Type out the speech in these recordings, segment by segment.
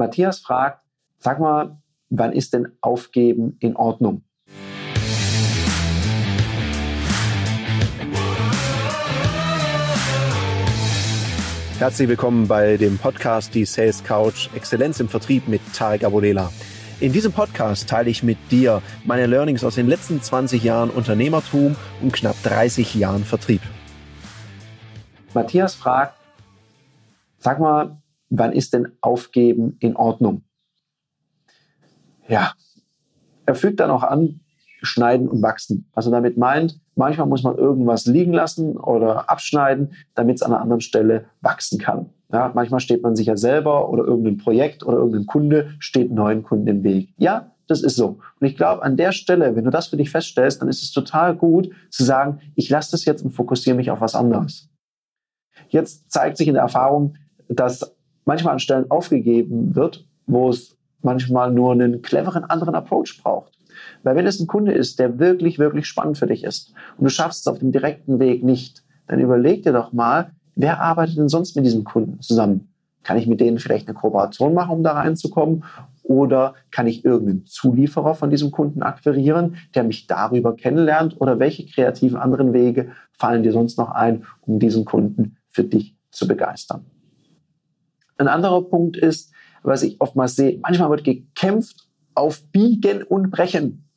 Matthias fragt, sag mal, wann ist denn Aufgeben in Ordnung? Herzlich willkommen bei dem Podcast Die Sales Couch Exzellenz im Vertrieb mit Tarek Abodela. In diesem Podcast teile ich mit dir meine Learnings aus den letzten 20 Jahren Unternehmertum und knapp 30 Jahren Vertrieb. Matthias fragt, sag mal, wann ist denn Aufgeben in Ordnung? Ja, er fügt dann auch an, schneiden und wachsen. Also damit meint, manchmal muss man irgendwas liegen lassen oder abschneiden, damit es an einer anderen Stelle wachsen kann. Ja, manchmal steht man sich ja selber oder irgendein Projekt oder irgendein Kunde steht neuen Kunden im Weg. Ja, das ist so. Und ich glaube, an der Stelle, wenn du das für dich feststellst, dann ist es total gut zu sagen, ich lasse das jetzt und fokussiere mich auf was anderes. Jetzt zeigt sich in der Erfahrung, dass manchmal an Stellen aufgegeben wird, wo es manchmal nur einen cleveren anderen Approach braucht. Weil wenn es ein Kunde ist, der wirklich, wirklich spannend für dich ist und du schaffst es auf dem direkten Weg nicht, dann überleg dir doch mal, wer arbeitet denn sonst mit diesem Kunden zusammen? Kann ich mit denen vielleicht eine Kooperation machen, um da reinzukommen? Oder kann ich irgendeinen Zulieferer von diesem Kunden akquirieren, der mich darüber kennenlernt? Oder welche kreativen anderen Wege fallen dir sonst noch ein, um diesen Kunden für dich zu begeistern? Ein anderer Punkt ist, was ich oftmals sehe, manchmal wird gekämpft auf Biegen und Brechen.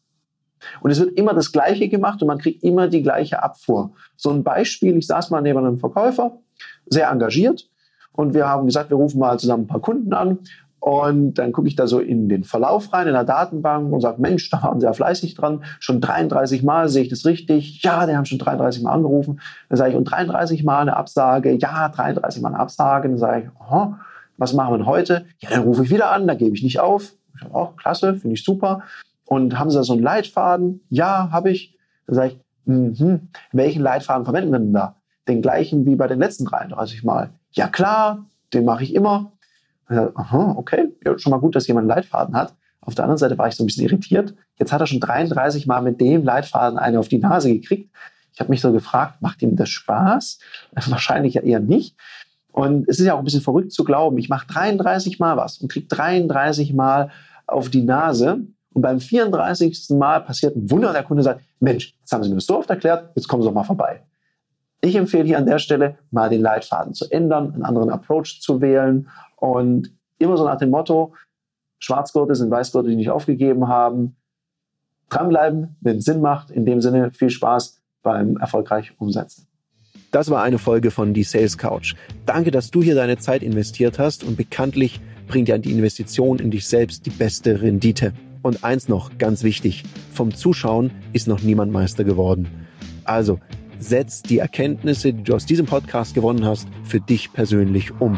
Und es wird immer das Gleiche gemacht und man kriegt immer die gleiche Abfuhr. So ein Beispiel, ich saß mal neben einem Verkäufer, sehr engagiert, und wir haben gesagt, wir rufen mal zusammen ein paar Kunden an. Und dann gucke ich da so in den Verlauf rein, in der Datenbank und sage, Mensch, da waren sie ja fleißig dran. Schon 33 Mal sehe ich das richtig. Ja, die haben schon 33 Mal angerufen. Dann sage ich, und 33 Mal eine Absage. Ja, 33 Mal eine Absage. Dann sage ich, aha, was machen wir denn heute? Ja, dann rufe ich wieder an, dann gebe ich nicht auf. Ich sage, oh, klasse, finde ich super. Und haben Sie da so einen Leitfaden? Ja, habe ich. Dann sage ich, mh, welchen Leitfaden verwenden wir denn da? Den gleichen wie bei den letzten 33 Mal. Ja klar, den mache ich immer. Aha, okay, ja, schon mal gut, dass jemand einen Leitfaden hat. Auf der anderen Seite war ich so ein bisschen irritiert. Jetzt hat er schon 33 Mal mit dem Leitfaden eine auf die Nase gekriegt. Ich habe mich so gefragt, macht ihm das Spaß? Wahrscheinlich ja eher nicht. Und es ist ja auch ein bisschen verrückt zu glauben, ich mache 33 Mal was und kriege 33 Mal auf die Nase. Und beim 34. Mal passiert ein Wunder und der Kunde sagt, Mensch, jetzt haben Sie mir das so oft erklärt, jetzt kommen Sie doch mal vorbei. Ich empfehle hier an der Stelle, mal den Leitfaden zu ändern, einen anderen Approach zu wählen und immer so nach dem Motto, Schwarzgurte sind Weißgurte, die nicht aufgegeben haben. Dranbleiben, wenn es Sinn macht. In dem Sinne viel Spaß beim erfolgreich Umsetzen. Das war eine Folge von Die Sales Couch. Danke, dass du hier deine Zeit investiert hast und bekanntlich bringt ja die Investition in dich selbst die beste Rendite. Und eins noch, ganz wichtig, vom Zuschauen ist noch niemand Meister geworden. Also, setz die Erkenntnisse, die du aus diesem Podcast gewonnen hast, für dich persönlich um.